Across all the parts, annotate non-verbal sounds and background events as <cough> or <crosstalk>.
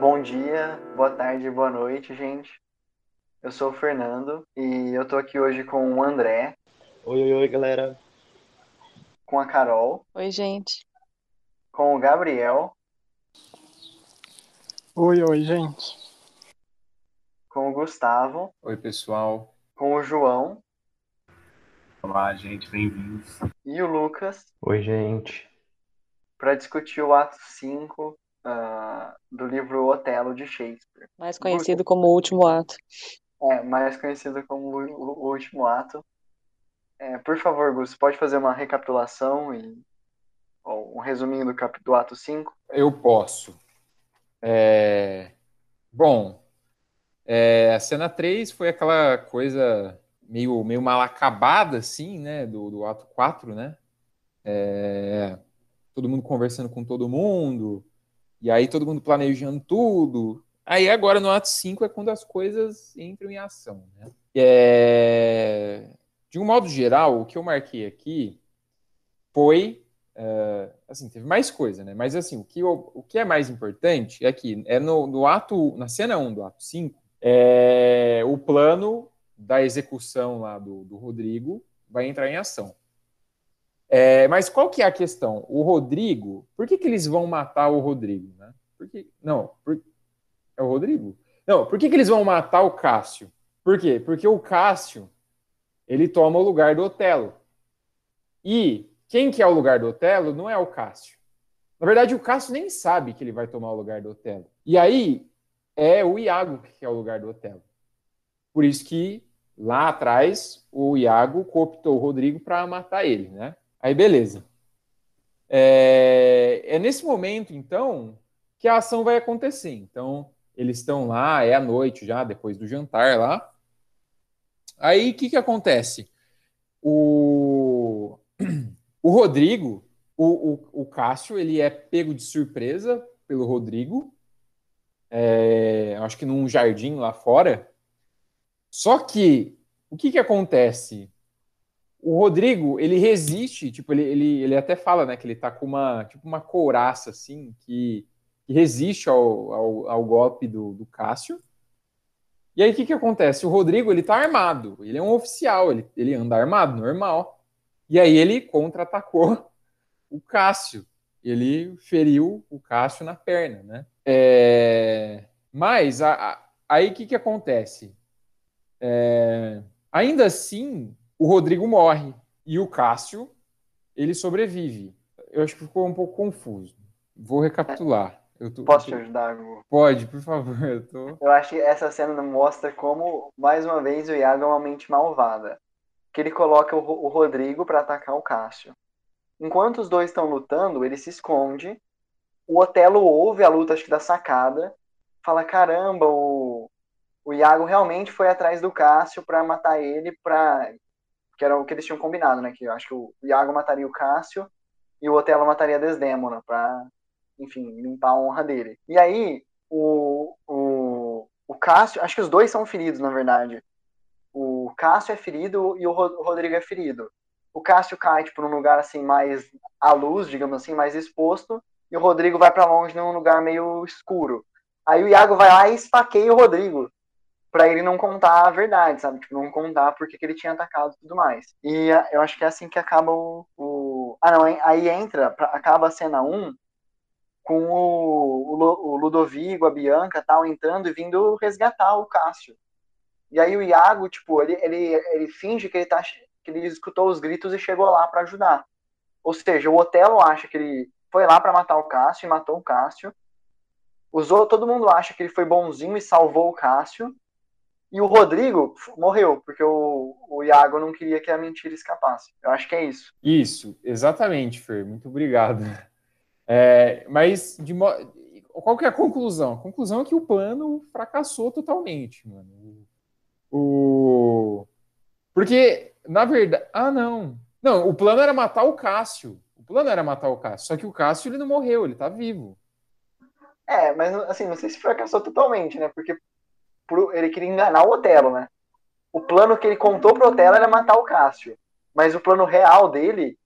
Bom dia, boa tarde, boa noite, gente. Eu sou o Fernando e eu tô aqui hoje com o André, Oi, oi, oi, galera. com a Carol, Oi, gente. com o Gabriel, Oi, oi, gente. com o Gustavo, Oi, pessoal. com o João Olá, gente, bem-vindos. e o Lucas Oi, gente. para discutir o ato 5 ah, do livro Otelo de Shakespeare. Mais conhecido como o último ato. É, mais conhecido como o, último ato. É, por favor, Gus, pode fazer uma recapitulação e um resuminho do, cap, do ato 5? Eu posso. É, Bom, é, a cena 3 foi aquela coisa meio, meio mal acabada, assim, né? Do, do ato 4, né? É, Todo mundo conversando com todo mundo, e aí todo mundo planejando tudo. Aí agora no ato 5 é quando as coisas entram em ação, né? É, De um modo geral, o que eu marquei aqui foi é, assim, teve mais coisa, né? Mas assim, o que, eu- o que é mais importante é que é no, no ato, na cena 1 do ato 5, é, o plano da execução lá do, do Rodrigo vai entrar em ação. É, mas qual que é a questão? O Rodrigo, por que, que eles vão matar o Rodrigo, né? Porque, não, por- é o Rodrigo? Não, por que, que eles vão matar o Cássio? Por quê? Porque o Cássio, ele toma o lugar do Otelo. E quem que é o lugar do Otelo não é o Cássio. Na verdade, o Cássio nem sabe que ele vai tomar o lugar do Otelo. E aí é o Iago que é o lugar do Otelo. Por isso que lá atrás o Iago cooptou o Rodrigo para matar ele, né? Aí beleza. É, é nesse momento, então, que a ação vai acontecer. Então, eles estão lá, é à noite já, depois do jantar lá. Aí o que, que acontece? O, o Rodrigo, o, o, o Cássio, ele é pego de surpresa pelo Rodrigo, é, acho que num jardim lá fora. Só que o que, que acontece? O Rodrigo, ele resiste, tipo, ele, ele, ele até fala, né, que ele tá com uma, tipo, uma couraça, assim, que, que resiste ao, ao, ao golpe do, do Cássio. E aí, o que, que acontece? O Rodrigo, ele tá armado, ele é um oficial, ele, ele anda armado, normal. E aí ele contra-atacou o Cássio. Ele feriu o Cássio na perna, né? É, Mas, a- a- aí o que, que acontece? É, Ainda assim, o Rodrigo morre e o Cássio, ele sobrevive. Eu acho que ficou um pouco confuso. Vou recapitular. Tô- Posso te ajudar, Gu? Pode, por favor. Eu tô... Eu acho que essa cena mostra como, mais uma vez, o Iago é uma mente malvada. Que ele coloca o, o Rodrigo para atacar o Cássio. Enquanto os dois estão lutando, ele se esconde. O Otelo ouve a luta, acho que da sacada. Fala: caramba, o, o Iago realmente foi atrás do Cássio para matar ele, pra... que era o que eles tinham combinado, né? Que eu acho que o Iago mataria o Cássio e o Otelo mataria a Desdémona, pra, enfim, limpar a honra dele. E aí, o, o, o Cássio, acho que os dois são feridos, na verdade. O Cássio é ferido e o Ro- o Rodrigo é ferido. O Cássio cai, tipo, num lugar, assim, mais à luz, digamos assim, mais exposto, e o Rodrigo vai pra longe num lugar meio escuro. Aí o Iago vai lá e esfaqueia o Rodrigo, pra ele não contar a verdade, sabe? Tipo, não contar porque que ele tinha atacado e tudo mais. E ah, eu acho que é assim que acaba o... o... Ah, não, aí- entra, acaba a cena 1 com o, o, Lu- o Ludovico, a Bianca, tal, entrando e vindo resgatar o Cássio. E aí o Iago, tipo, ele, ele, ele finge que ele, tá, que ele escutou os gritos e chegou lá pra ajudar. Ou seja, o Otelo acha que ele foi lá pra matar o Cássio e matou o Cássio. Usou, todo mundo acha que ele foi bonzinho e salvou o Cássio. E o Rodrigo morreu, porque o, o Iago não queria que a mentira escapasse. Eu acho que é isso. Isso, exatamente, Fer. Muito obrigado. É, mas de mo... qual que é a conclusão? A conclusão é que o plano fracassou totalmente, mano. O... Porque, na verdade. Ah, não. Não, o plano era matar o Cássio. O plano era matar o Cássio. Só que o Cássio ele não morreu, ele tá vivo. É, mas assim, não sei se fracassou totalmente, né? Porque pro- ele queria enganar o Otelo, né? O plano que ele contou pro Otelo era matar o Cássio. Mas o plano real dele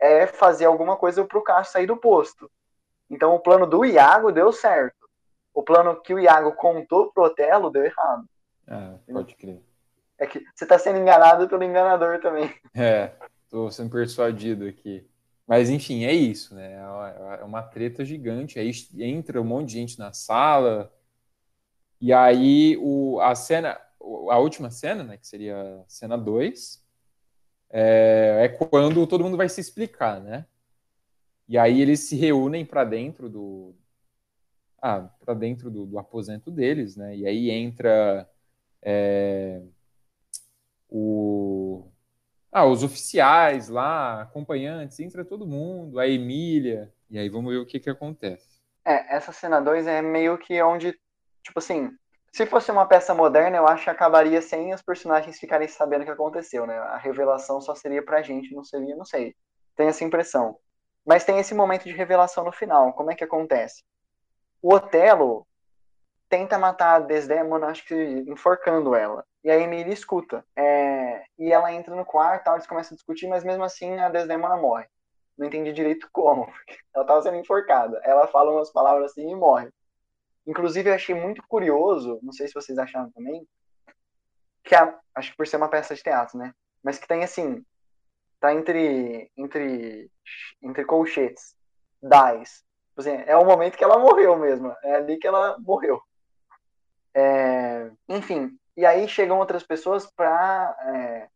é fazer alguma coisa pro Cássio sair do posto. Então o plano do Iago deu certo. O plano que o Iago contou pro Otelo deu errado. Ah, pode crer. É que você tá sendo enganado pelo enganador também. <laughs> É, tô sendo persuadido aqui. Mas enfim, é isso, né? É uma treta gigante. Aí entra um monte de gente na sala. E aí o, a cena, a última cena, né, que seria cena 2, é, é quando todo mundo vai se explicar, né? E aí eles se reúnem para dentro do ah, para dentro do, do aposento deles, né? E aí entra é, o ah, os oficiais lá, acompanhantes, entra todo mundo, a Emília, e aí vamos ver o que que acontece. É, essa cena 2 é meio que onde, tipo assim, se fosse uma peça moderna, eu acho que acabaria sem os personagens ficarem sabendo o que aconteceu, né? A revelação só seria pra gente, não seria, não sei. Tenho essa impressão. Mas tem esse momento de revelação no final. Como é que acontece? O Otelo tenta matar a Desdemona, acho que enforcando ela. E a Emília escuta. É, e ela entra no quarto, tal, eles começam a discutir, mas mesmo assim a Desdemona morre. Não entendi direito como. <laughs> Ela estava sendo enforcada. Ela fala umas palavras assim e morre. Inclusive, eu achei muito curioso, não sei se vocês acharam também, que a, acho que por ser uma peça de teatro, né? Mas que tem assim, tá entre entre entre colchetes, dies. Tipo assim, é o momento que ela morreu mesmo. É ali que ela morreu. É, enfim, e aí chegam outras pessoas pra. é,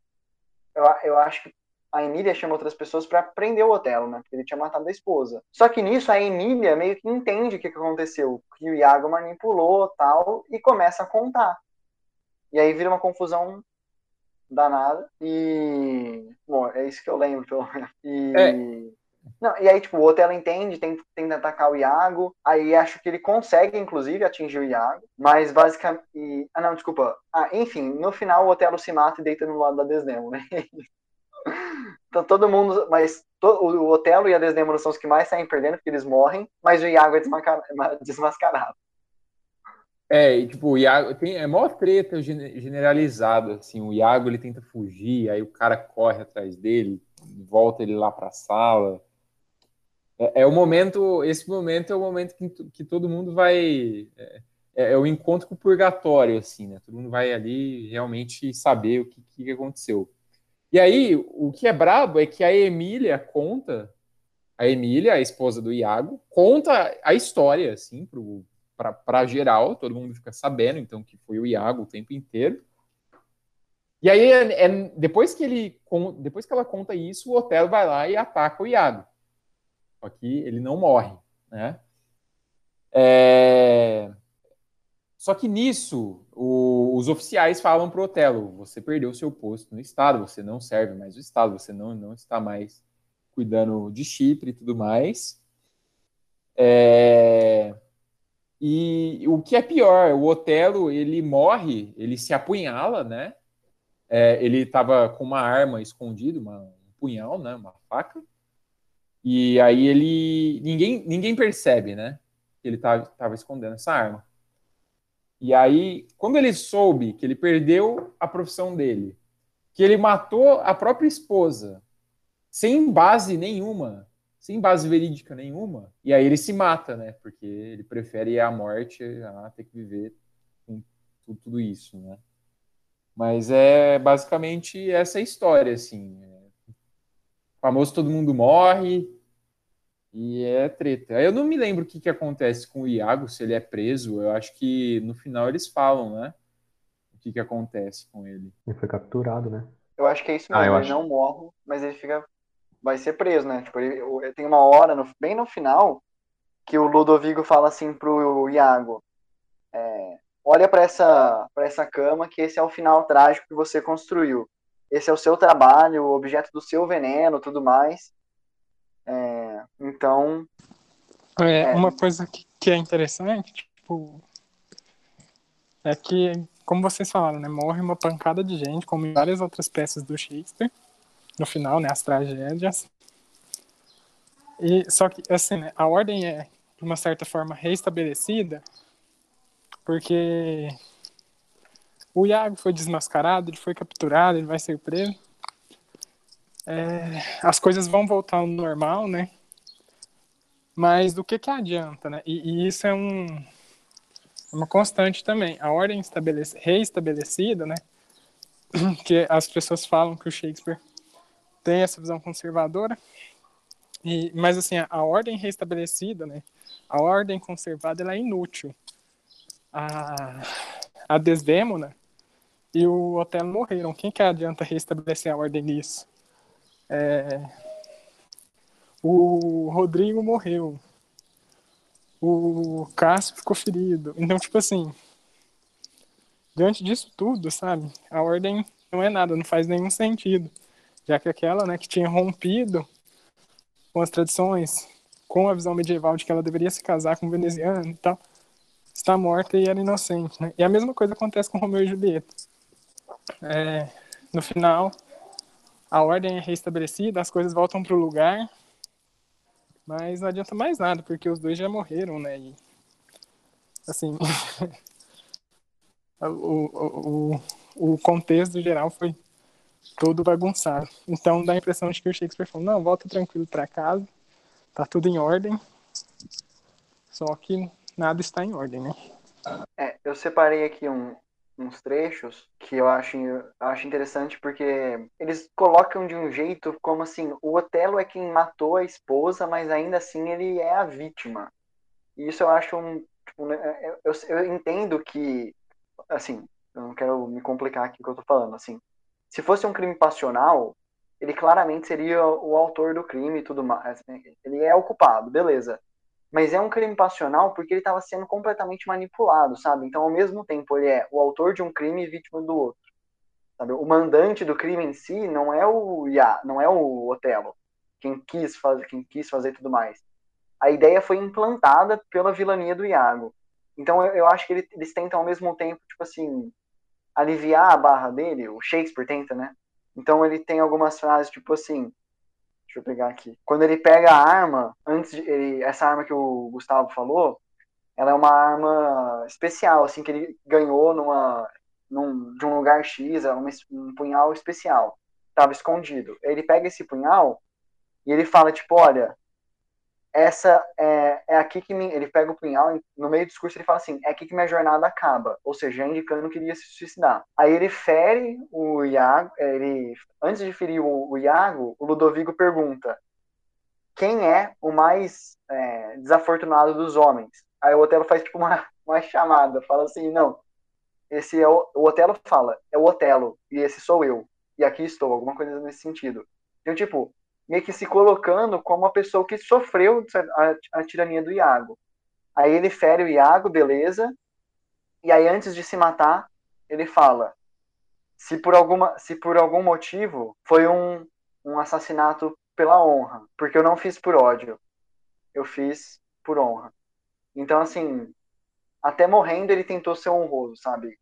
eu, eu acho que a Emília chama outras pessoas pra prender o Otelo, né? Porque ele tinha matado a esposa. Só que nisso a Emília meio que entende o que, que aconteceu, que o Iago manipulou tal, e começa a contar. E aí vira uma confusão danada. E. Bom, é isso que eu lembro, pelo menos. E. É. Não, e aí, tipo, o Otelo entende, tenta, tenta atacar o Iago. Aí acho que ele consegue, inclusive, atingir o Iago. Mas basicamente. Ah, não, desculpa. Ah, enfim, no final o Otelo se mata e deita no lado da Desdemona. né? <laughs> então todo mundo. Mas to- o Otelo e a Desdemona são os que mais saem perdendo, porque eles morrem. Mas o Iago é desmascarado. É, e, tipo, o Iago tem é mó treta gene- generalizada, assim, o Iago ele tenta fugir, aí o cara corre atrás dele, volta ele lá pra sala. É, é o momento, esse momento é o momento que, que todo mundo vai é, é o encontro com o purgatório, assim, né? Todo mundo vai ali realmente saber o que, que aconteceu. E aí, o que é brabo é que a Emília conta, a Emília, a esposa do Iago, conta a história, assim, pro, para geral, todo mundo fica sabendo, então, que foi o Iago o tempo inteiro. E aí, é- é- depois, que ele, depois que ela conta isso, o Otelo vai lá e ataca o Iago. Só que ele não morre, né? É, Só que nisso, o- os oficiais falam pro Otelo, você perdeu o seu posto no Estado, você não serve mais o Estado, você não, não está mais cuidando de Chipre e tudo mais. É, e o que é pior, o Otelo, ele morre, ele se apunhala, né? É, ele estava com uma arma escondida, uma- um punhal, né? Uma faca. E aí ele... Ninguém, ninguém percebe, né? Que ele estava escondendo essa arma. E aí, quando ele soube que ele perdeu a profissão dele, que ele matou a própria esposa, sem base nenhuma, sem base verídica nenhuma, e aí ele se mata, né? Porque ele prefere a morte a ter que viver com tu- tudo isso, né? Mas é basicamente essa história, assim. É, famoso todo mundo morre e é treta. Eu não me lembro o que, que acontece com o Iago, se ele é preso. Eu acho que no final eles falam, né? O que, que acontece com ele. Ele foi capturado, né? Eu acho que é isso Ah, mesmo. eu ele acho. não morre, mas ele fica. Vai ser preso, né? Tipo, ele, ele tem uma hora, no- bem no final, que o Ludovico fala assim pro Iago: é, Olha pra essa, pra essa cama, que esse é o final trágico que você construiu. Esse é o seu trabalho, o objeto do seu veneno, tudo mais. É, então, É, É. uma coisa que, que é interessante, tipo, é que, como vocês falaram, né, morre uma pancada de gente, como em várias outras peças do Shakespeare, no final, né, as tragédias. E só que assim, né, a ordem é de uma certa forma reestabelecida, porque o Iago foi desmascarado, ele foi capturado, ele vai ser preso. É, as coisas vão voltar ao normal, né? Mas do que que adianta, né? E, e isso é um, uma constante também. A ordem reestabelecida, né? <clears throat> Que as pessoas falam que o Shakespeare tem essa visão conservadora. E, mas assim, a, a ordem reestabelecida, né? A ordem conservada, ela é inútil. A, a Desdemona e o Otelo morreram. Quem que adianta restabelecer a ordem nisso? É, o Rodrigo morreu. O Cássio ficou ferido. Então, tipo assim, diante disso tudo, sabe? A ordem não é nada, não faz nenhum sentido. Já que aquela, né, que tinha rompido com as tradições, com a visão medieval de que ela deveria se casar com o veneziano e tal, está morta e era inocente, né? E a mesma coisa acontece com Romeu e Julieta. É, no final, a ordem é restabelecida, as coisas voltam para o lugar, mas não adianta mais nada, porque os dois já morreram, né? E, assim, <laughs> o, o, o, o contexto geral foi todo bagunçado. Então dá a impressão de que o Shakespeare falou: não, volta tranquilo para casa, tá tudo em ordem, só que nada está em ordem, né? É, eu separei aqui um, uns trechos que eu acho, acho interessante porque eles colocam de um jeito como assim, o Otelo é quem matou a esposa, mas ainda assim ele é a vítima. E isso eu acho um. Tipo, né, eu, eu entendo que, assim, eu não quero me complicar aqui o que eu tô falando, assim. Se fosse um crime passional, ele claramente seria o autor do crime e tudo mais. Né? Ele é o culpado, beleza. Mas é um crime passional porque ele estava sendo completamente manipulado, sabe? Então, ao mesmo tempo, ele é o autor de um crime e vítima do outro. Sabe? O mandante do crime em si não é o Ia, não é o Otelo, quem quis fazer, quem quis fazer tudo mais. A ideia foi implantada pela vilania do Iago. Então, eu, eu acho que eles tentam ao mesmo tempo, tipo assim, aliviar a barra dele. O Shakespeare tenta, né? Então, ele tem algumas frases tipo assim: Deixa eu pegar aqui. Quando ele pega a arma, antes de ele, essa arma que o Gustavo falou, ela é uma arma especial, assim, que ele ganhou numa, num, de um lugar X, é um punhal especial. Tava escondido. Ele pega esse punhal e ele fala, tipo, olha, essa é, é aqui que me, ele pega o punhal no meio do discurso ele fala assim é aqui que minha jornada acaba. Ou seja indicando que iria se suicidar. Aí ele fere o Iago ele antes de ferir o, o Iago o Ludovico pergunta quem é o mais é, desafortunado dos homens? Aí o Otelo faz tipo uma, uma chamada fala assim não esse é o, o Otelo fala é o Otelo e esse sou eu e aqui estou. Alguma coisa nesse sentido. Então tipo meio que se colocando como uma pessoa que sofreu a, a tirania do Iago. Aí ele fere o Iago, beleza. E aí antes de se matar, ele fala: se por alguma, se por algum motivo foi um, um assassinato pela honra, porque eu não fiz por ódio, eu fiz por honra. Então assim, até morrendo ele tentou ser honroso, sabe?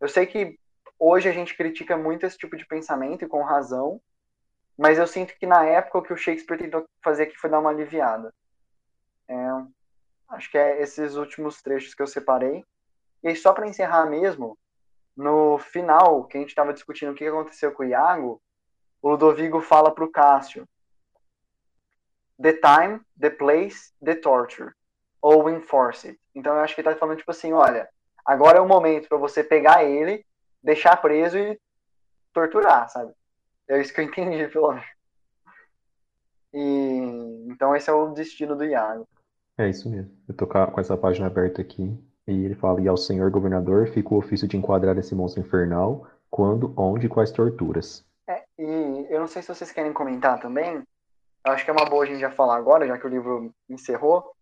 Eu sei que hoje a gente critica muito esse tipo de pensamento e com razão, mas eu sinto que na época o que o Shakespeare tentou fazer aqui foi dar uma aliviada. É, acho que é esses últimos trechos que eu separei. E aí, só para encerrar mesmo, no final, que a gente estava discutindo o que aconteceu com o Iago, o Ludovico fala para o Cássio: The time, the place, the torture. Ou enforce it. Então eu acho que ele está falando tipo assim: olha, agora é o momento para você pegar ele, deixar preso e torturar, sabe? É isso que eu entendi, <laughs> pelo menos. E, então esse é o destino do Iago. É isso mesmo. Eu tô com essa página aberta aqui. E ele fala: E ao senhor governador fica o ofício de enquadrar esse monstro infernal, quando, onde e quais torturas. É, e eu não sei se vocês querem comentar também. Eu acho que é uma boa a gente já falar agora, já que o livro encerrou.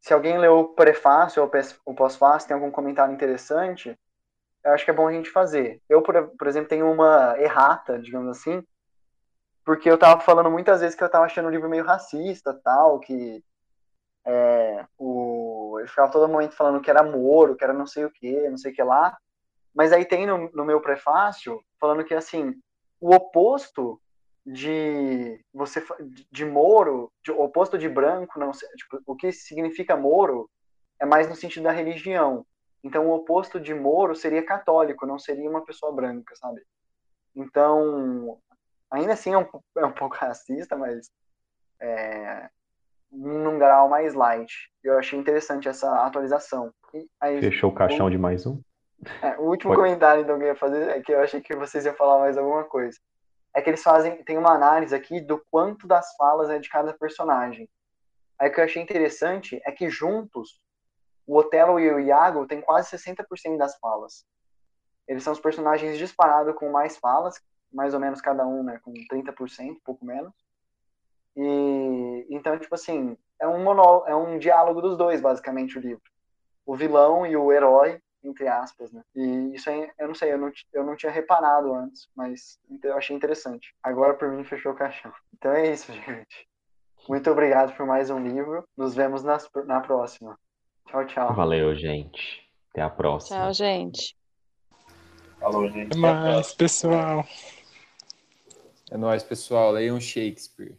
Se alguém leu o prefácio ou o pós-fácio, tem algum comentário interessante, eu acho que é bom a gente fazer. Eu, por, por exemplo, tenho uma errata, digamos assim, porque eu tava falando muitas vezes que eu tava achando o livro meio racista, tal, que é, o ele ficava todo momento falando que era Moro, que era não sei o que, não sei o que lá. Mas aí tem no, no meu prefácio falando que assim, o oposto de você de Moro, de, oposto de branco, não tipo, o que significa Moro é mais no sentido da religião. Então o oposto de Moro seria católico, não seria uma pessoa branca, sabe? Então, ainda assim é um, é um <laughs> pouco racista, mas é, num grau mais light. Eu achei interessante essa atualização. Aí, Fechou o caixão o, de mais um? É, o último Pode. comentário então, que eu ia fazer é que eu achei que vocês iam falar mais alguma coisa. É que eles fazem, tem uma análise aqui do quanto das falas é de cada personagem. Aí o que eu achei interessante é que juntos, o Otelo e o Iago têm quase 60% das falas. Eles são os personagens disparados com mais falas, mais ou menos cada um, né, com 30%, pouco menos. E então, tipo assim, é um monó, é um diálogo dos dois, basicamente, o livro. O vilão e o herói, entre aspas, né? E isso aí, eu não sei, eu não, eu não tinha reparado antes, mas eu achei interessante. Agora, por mim, fechou o caixão. Então é isso, <laughs> gente. Muito obrigado por mais um livro. Nos vemos nas, na próxima. Tchau, tchau. Valeu, gente. Até a próxima. Tchau, gente. Falou, gente. Até mais, pessoal. É nóis, pessoal. Leiam Shakespeare.